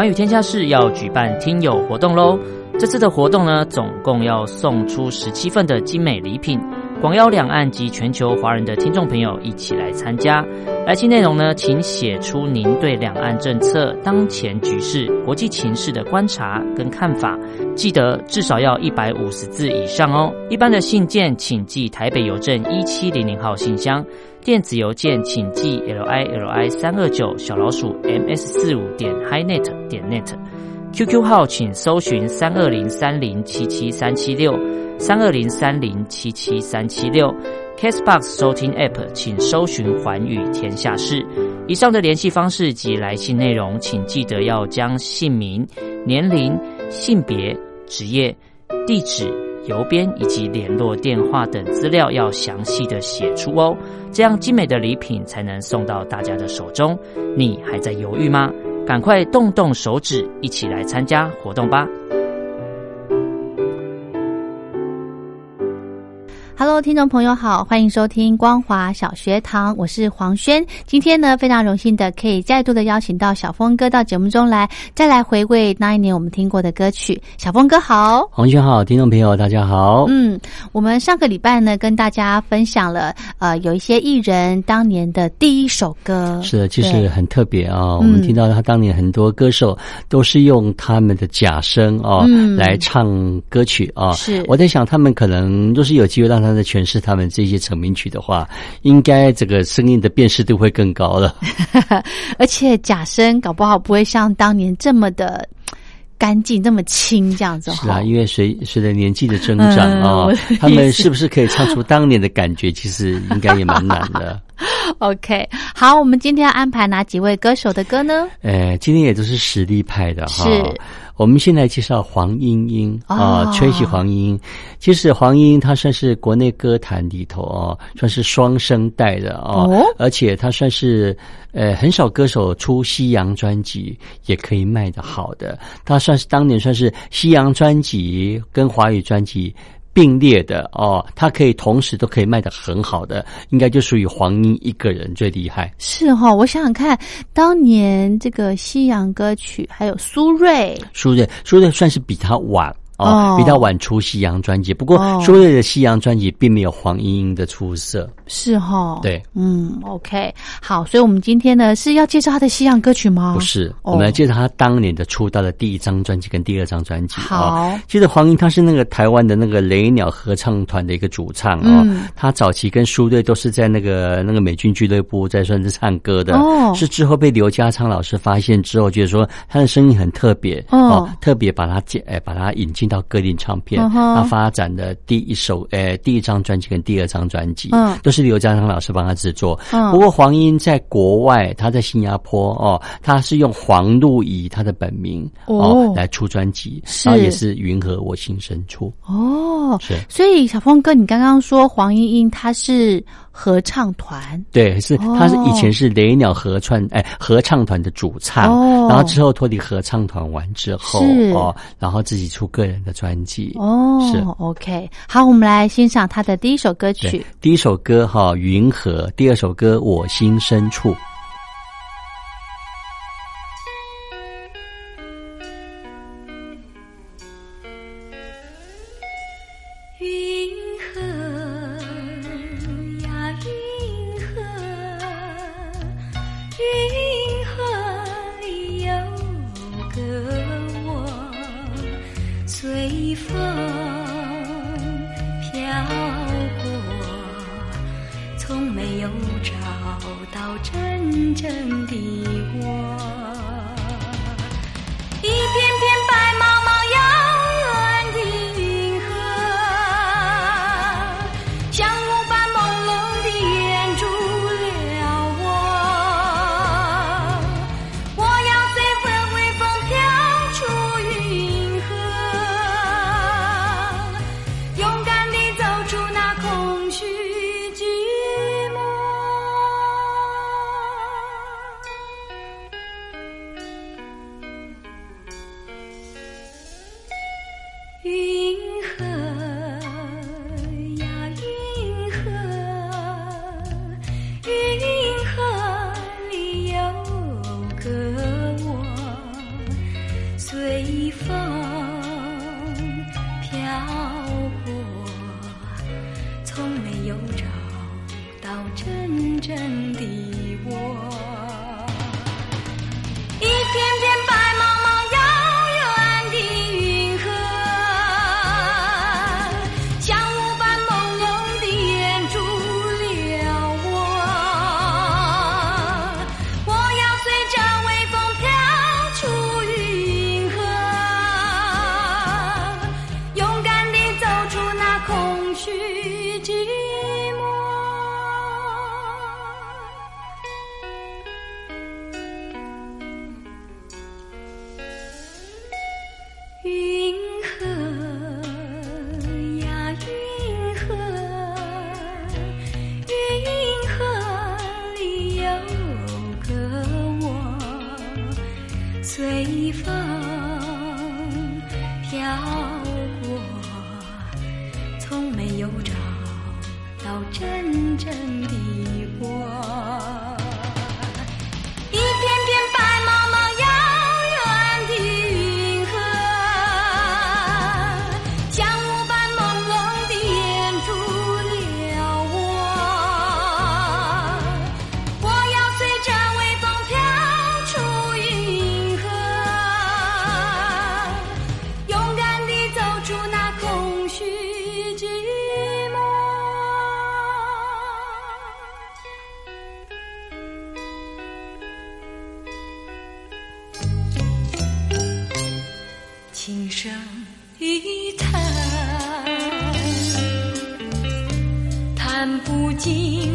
寰宇天下室要举办听友活动喽！这次的活动呢，总共要送出十七份的精美礼品，广邀两岸及全球华人的听众朋友一起来参加。来信内容呢，请写出您对两岸政策、当前局势、国际情势的观察跟看法，记得至少要一百五十字以上哦。一般的信件请寄台北邮政一七零零号信箱。电子邮件请寄 l i l i 三二九小老鼠 m s 四五点 highnet 点 net，QQ 号请搜寻三二零三零七七三七六三二零三零七七三七六，Castbox 收听 App 请搜寻环宇天下事。以上的联系方式及来信内容，请记得要将姓名、年龄、性别、职业、地址。邮编以及联络电话等资料要详细的写出哦，这样精美的礼品才能送到大家的手中。你还在犹豫吗？赶快动动手指，一起来参加活动吧！Hello，听众朋友好，欢迎收听光华小学堂，我是黄轩。今天呢，非常荣幸的可以再度的邀请到小峰哥到节目中来，再来回味那一年我们听过的歌曲。小峰哥好，黄轩好，听众朋友大家好。嗯，我们上个礼拜呢，跟大家分享了呃，有一些艺人当年的第一首歌，是的，其实很特别啊。我们听到他当年很多歌手都是用他们的假声哦来唱歌曲啊。是，我在想他们可能若是有机会让他。在诠释他们这些成名曲的话，应该这个声音的辨识度会更高了。而且假声搞不好不会像当年这么的干净、这么轻这样子。是啊，因为随随着年纪的增长 啊，他们是不是可以唱出当年的感觉？其实应该也蛮难的。OK，好，我们今天要安排哪几位歌手的歌呢？呃，今天也都是实力派的哈。是。我们现在介绍黄莺莺啊，吹起黄莺莺。其实黄莺莺她算是国内歌坛里头哦，算是双声带的哦，而且她算是呃很少歌手出西洋专辑也可以卖得好的。她算是当年算是西洋专辑跟华语专辑。并列的哦，它可以同时都可以卖的很好的，应该就属于黄莺一个人最厉害。是哈，我想想看，当年这个西洋歌曲还有苏芮，苏芮，苏芮算是比他晚。哦，比较晚出西洋专辑，不过苏芮的西洋专辑并没有黄莺莺的出色，是哈？对，嗯，OK，好，所以我们今天呢是要介绍他的西洋歌曲吗？不是，我们来介绍他当年的出道的第一张专辑跟第二张专辑。好，其实黄莺他是那个台湾的那个雷鸟合唱团的一个主唱哦，他早期跟苏芮都是在那个那个美军俱乐部在算是唱歌的，哦，是之后被刘家昌老师发现之后，觉得说他的声音很特别，哦，特别把他接，哎，把他引进。到歌林唱片，他发展的第一首，呃，第一张专辑跟第二张专辑，嗯，都是刘家昌老师帮他制作。不过黄英在国外，他在新加坡哦，他是用黄露仪他的本名哦来出专辑，然后也是云和我心深处哦，是。所以小峰哥，你刚刚说黄莺莺她是。合唱团。对，是他是以前是雷鸟合唱哎合唱团的主唱，然后之后脱离合唱团完之后哦，然后自己出个人的专辑哦，是。OK。好，我们来欣赏他的第一首歌曲，第一首歌哈云河，第二首歌我心深处。须。叹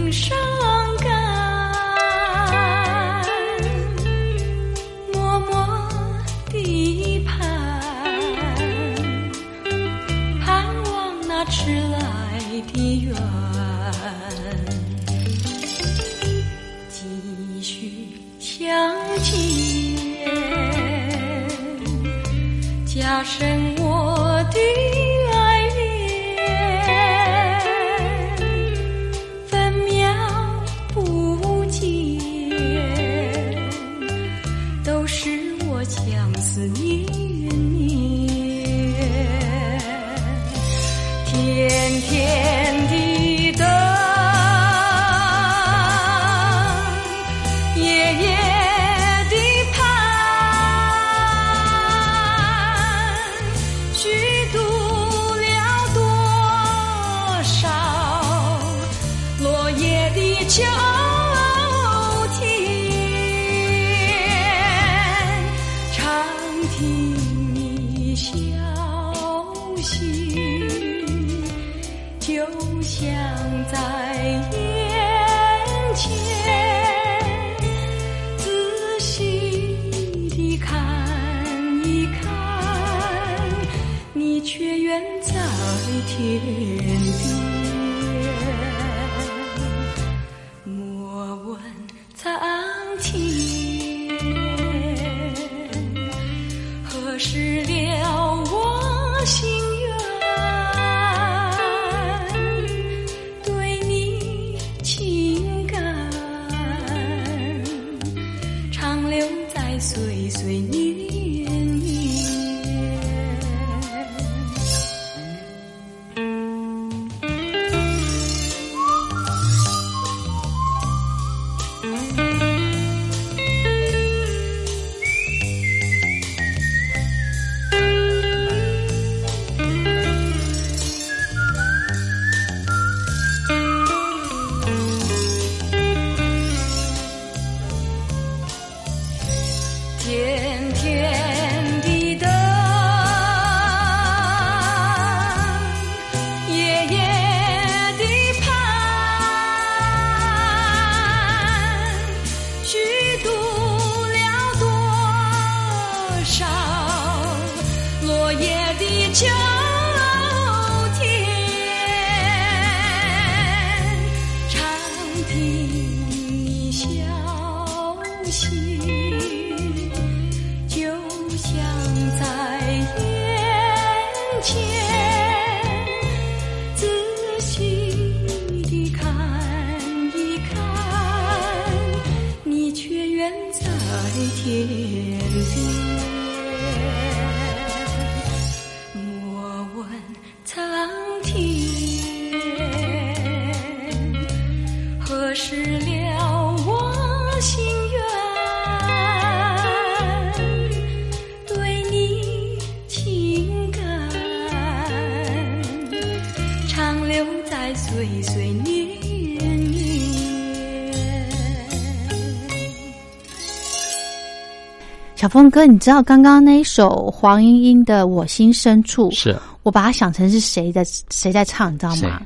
小峰哥，你知道刚刚那一首黄莺莺的《我心深处》，是。我把它想成是谁在谁在唱，你知道吗？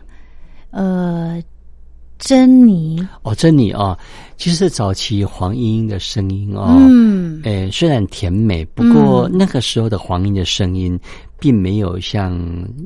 呃，珍妮。哦，珍妮哦，其实早期黄莺莺的声音哦，嗯，诶，虽然甜美，不过那个时候的黄莺的声音。并没有像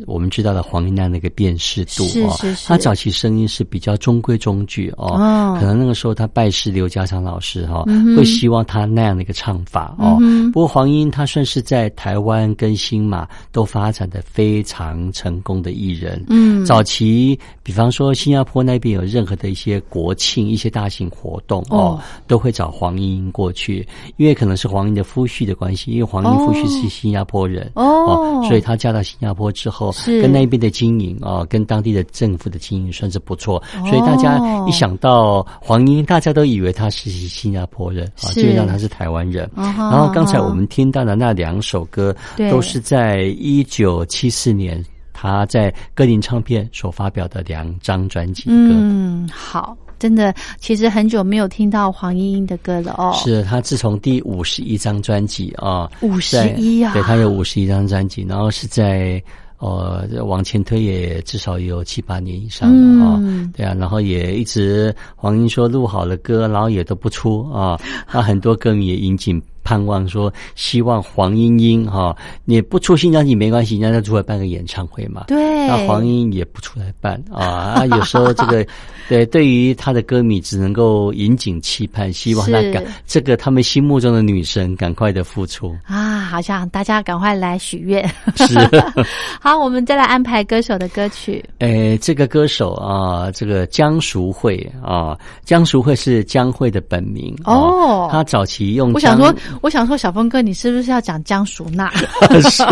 我们知道的黄莺那样的一个辨识度哦，他早期声音是比较中规中矩哦，可能那个时候他拜师刘家昌老师哈，会希望他那样的一个唱法哦。不过黄莺他算是在台湾跟新马都发展的非常成功的艺人。嗯，早期比方说新加坡那边有任何的一些国庆、一些大型活动哦，都会找黄莺过去，因为可能是黄莺的夫婿的关系，因为黄莺夫婿是新加坡人哦。所以他嫁到新加坡之后，跟那边的经营啊，跟当地的政府的经营算是不错。所以大家一想到黄英，大家都以为他是新加坡人啊，基本上他是台湾人。然后刚才我们听到的那两首歌，都是在一九七四年他在歌林唱片所发表的两张专辑歌。嗯，好。真的，其实很久没有听到黄莺莺的歌了哦。是她自从第五十一张专辑啊，五十一啊，对她有五十一张专辑，然后是在呃往前推也至少有七八年以上了啊，对啊，然后也一直黄莺说录好了歌，然后也都不出啊，她很多歌迷也引颈。盼望说，希望黄莺莺哈，你不出新专辑没关系，让他出来办个演唱会嘛。对，那黄莺也不出来办啊。啊，有时候这个，对，对于他的歌迷只能够引颈期盼，希望他赶这个他们心目中的女神赶快的复出啊。好像大家赶快来许愿。是，好，我们再来安排歌手的歌曲。诶，这个歌手啊，这个江淑慧啊，江淑慧是江慧的本名哦。他早期用，我想说。我想说，小峰哥，你是不是要讲江淑娜？是，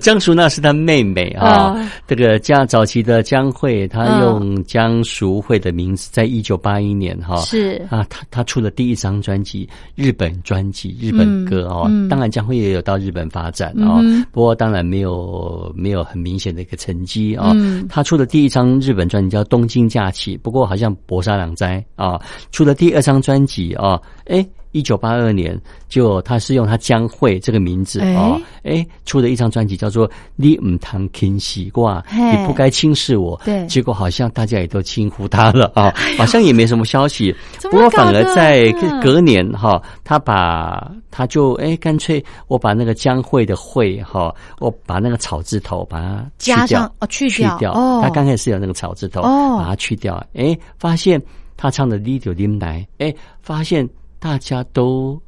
江淑娜是他妹妹啊。这个江早期的江蕙，她用江淑慧的名字，在一九八一年哈是啊，她她出了第一张专辑，日本专辑，日本歌哦。当然，江蕙也有到日本发展啊，不过当然没有没有很明显的一个成绩啊。她出的第一张日本专辑叫《东京假期》，不过好像薄沙两灾啊。出了第二张专辑啊，哎。一九八二年，就他是用他江蕙这个名字哦，哎，出的一张专辑叫做《你唔谈轻视我》，你不该轻视我。对，结果好像大家也都轻呼他了啊，好像也没什么消息。不过反而在隔年哈，他把他就哎，干脆我把那个江蕙的蕙哈，我把那个草字头把它加上哦，去掉。哦，他刚开始有那个草字头，哦，把它去掉。哎，发现他唱的《你就林来》，哎，发现。大家都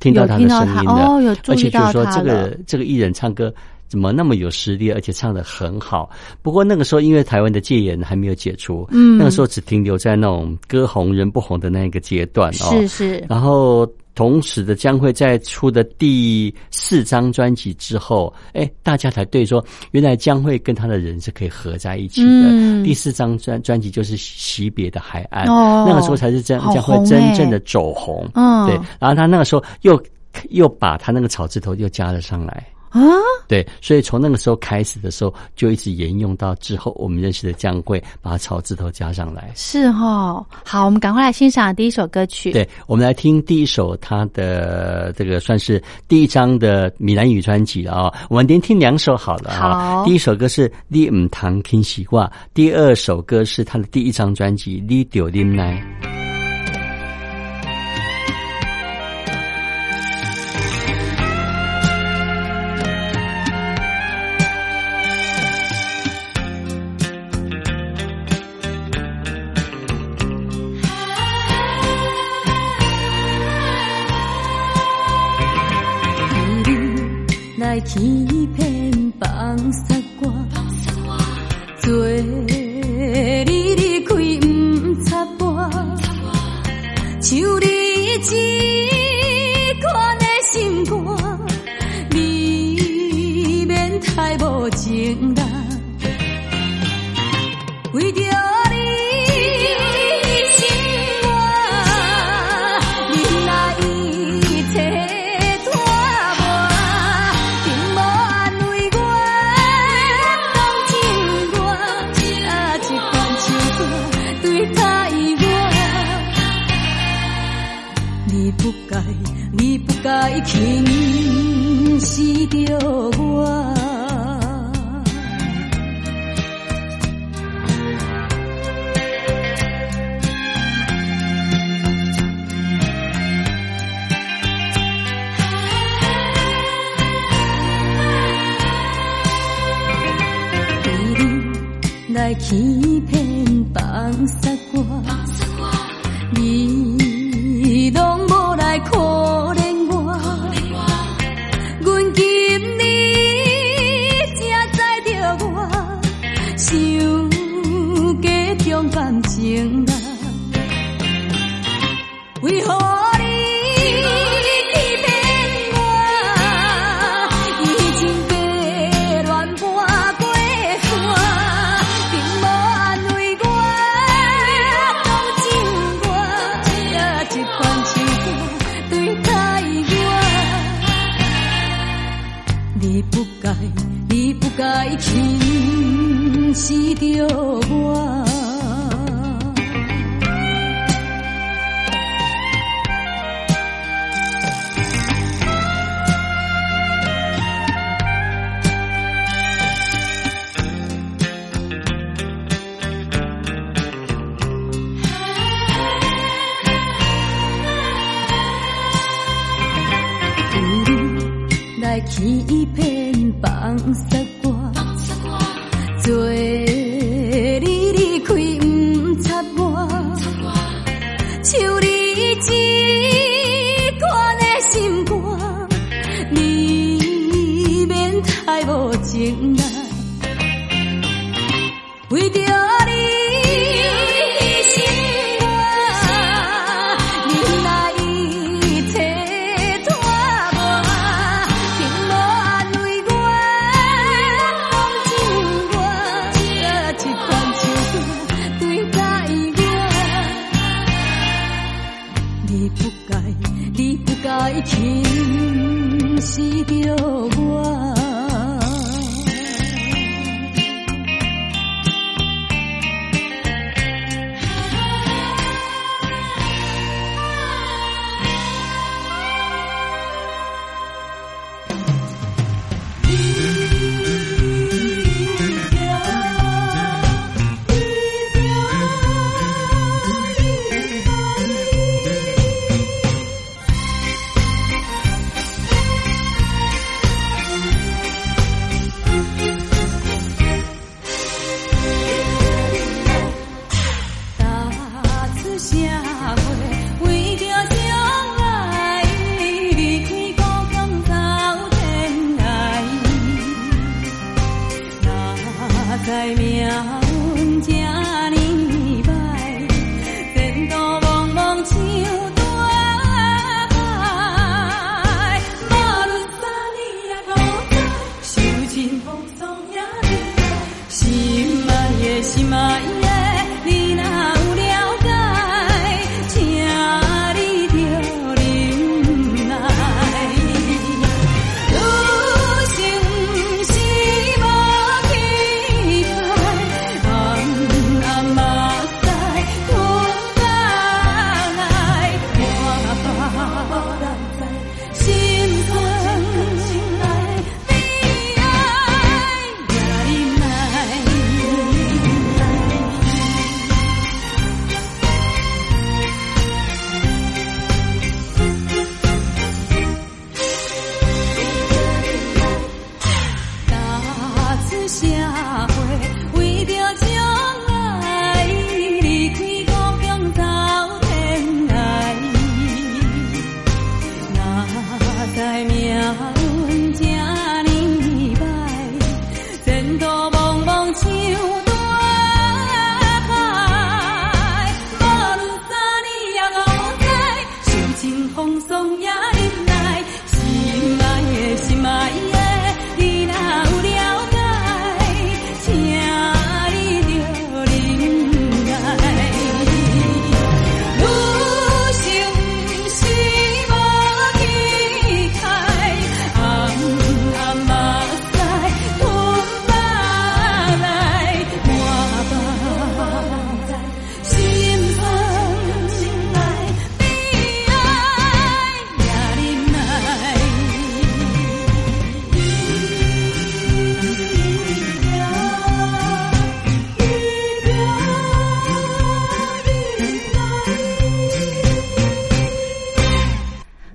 听到他的声音了，而且就是说，这个这个艺人唱歌怎么那么有实力，而且唱的很好。不过那个时候，因为台湾的戒严还没有解除，嗯，那个时候只停留在那种歌红人不红的那一个阶段哦。是是，然后。同时的将会在出的第四张专辑之后，哎，大家才对说，原来将会跟他的人是可以合在一起的。第四张专专辑就是《惜别的海岸》，那个时候才是真将会真正的走红。对，然后他那个时候又又把他那个草字头又加了上来。啊，对，所以从那个时候开始的时候，就一直沿用到之后我们认识的姜桂，把草字头加上来。是哦，好，我们赶快来欣赏第一首歌曲。对，我们来听第一首他的这个算是第一张的闽南语专辑啊。我们连听两首好了啊。第一首歌是《你唔谈听习惯》，第二首歌是他的第一张专辑《你丢林来》。天轻视着我，你来欺骗放杀我，你一片放松。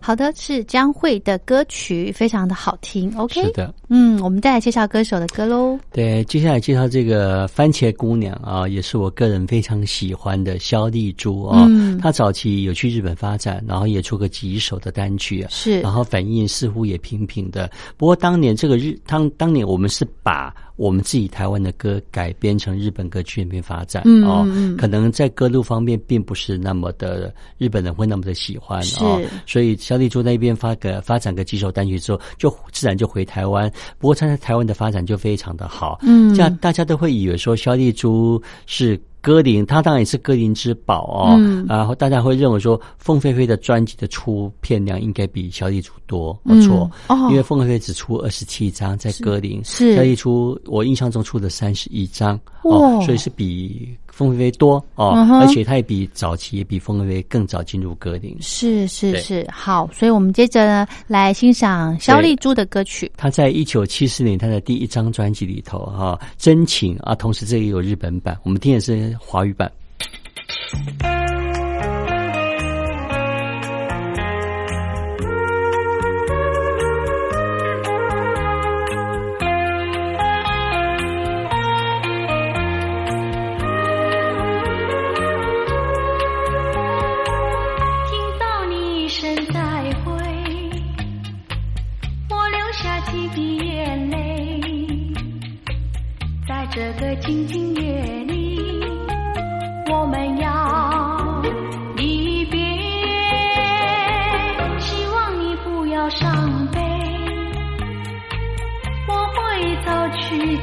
好的，是江蕙的歌曲，非常的好听。OK，是的，嗯，我们再来介绍歌手的歌喽。对，接下来介绍这个番茄姑娘啊，也是我个人非常喜欢的肖丽珠啊。嗯，她早期有去日本发展，然后也出过几首的单曲，是，然后反应似乎也平平的。不过当年这个日，当当年我们是把。我们自己台湾的歌改编成日本歌曲那边发展哦，可能在歌路方面并不是那么的日本人会那么的喜欢哦，所以小李珠那边发个发展个几首单曲之后，就自然就回台湾。不过他在台湾的发展就非常的好，嗯，这样大家都会以为说肖丽珠是。歌林，他当然也是歌林之宝哦。然后大家会认为说，凤飞飞的专辑的出片量应该比小丽珠多，没错。哦因为凤飞飞只出二十七张在歌林，是小丽出我印象中出的三十一张哦，所以是比。凤飞飞多哦，而且他也比早期也比凤飞飞更早进入歌林。是是是，好，所以我们接着呢来欣赏肖丽珠的歌曲。他在一九七四年他的第一张专辑里头哈，真情啊，同时这也有日本版，我们听的是华语版。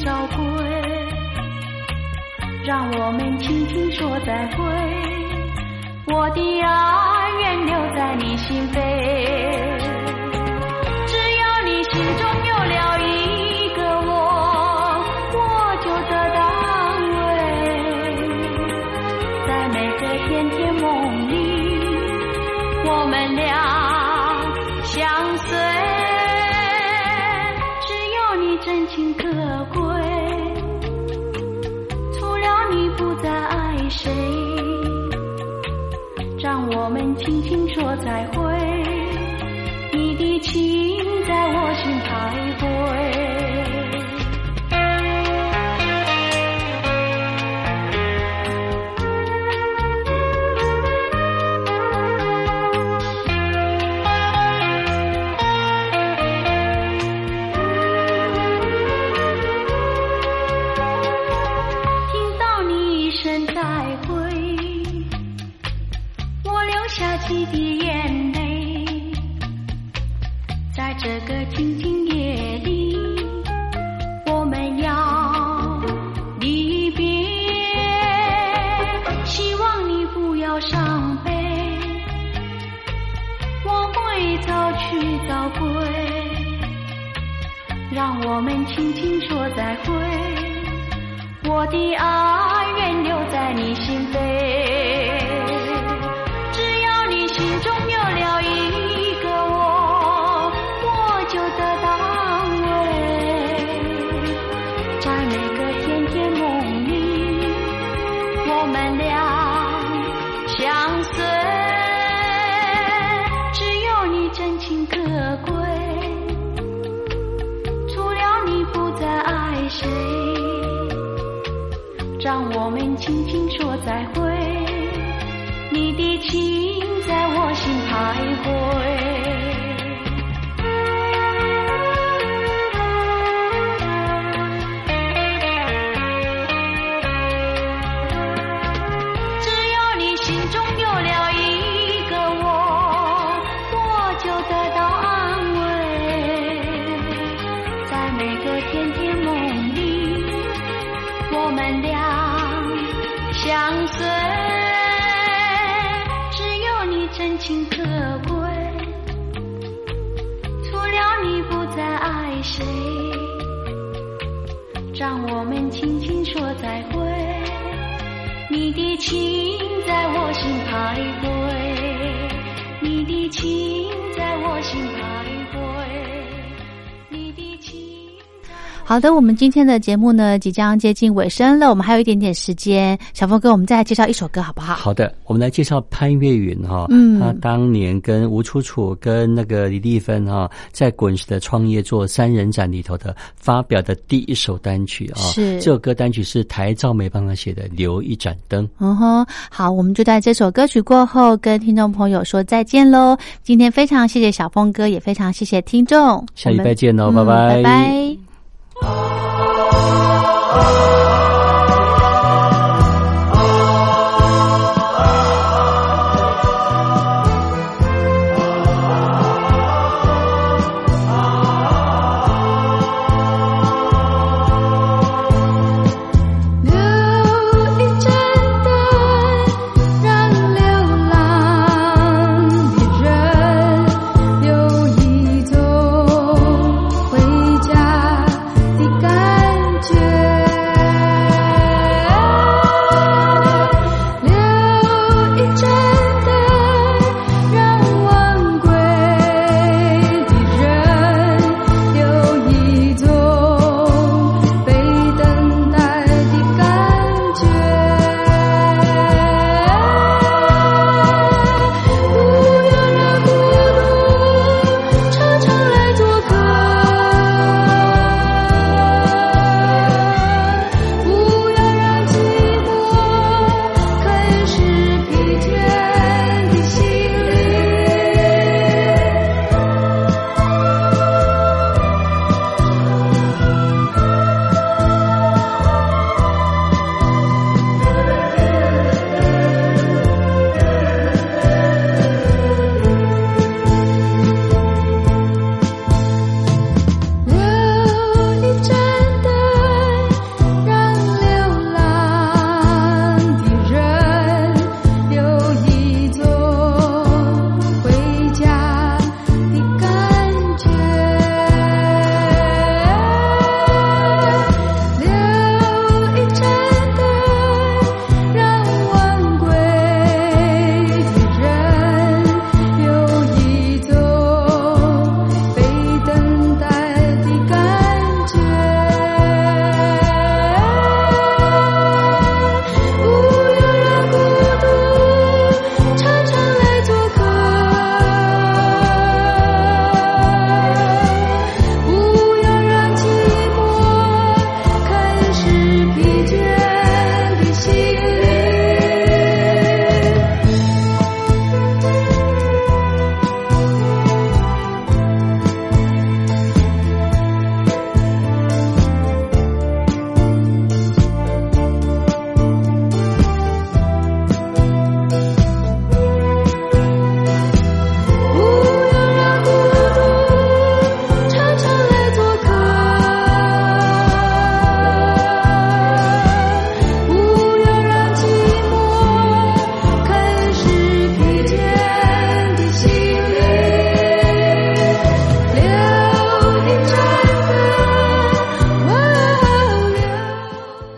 早归，让我们轻轻说再会，我的爱愿留在你心扉。轻轻说再会说再会。你的情在我心徘徊，你的情在我心徘徊，好的，我们今天的节目呢即将接近尾声了，我们还有一点点时间，小峰哥，我们再来介绍一首歌好不好？好的，我们来介绍潘越云哈，嗯，他当年跟吴楚楚跟那个李丽芬哈，在滚石的创业做三人展里头的发表的第一首单曲啊，是这首歌单曲是台照梅帮他写的《留一盏灯》。嗯哼，好，我们就在这首歌曲过后跟听众朋友说再见喽。今天非常谢谢小峰哥，也非常谢谢听众，下礼拜见喽，拜拜，拜拜。啊啊啊！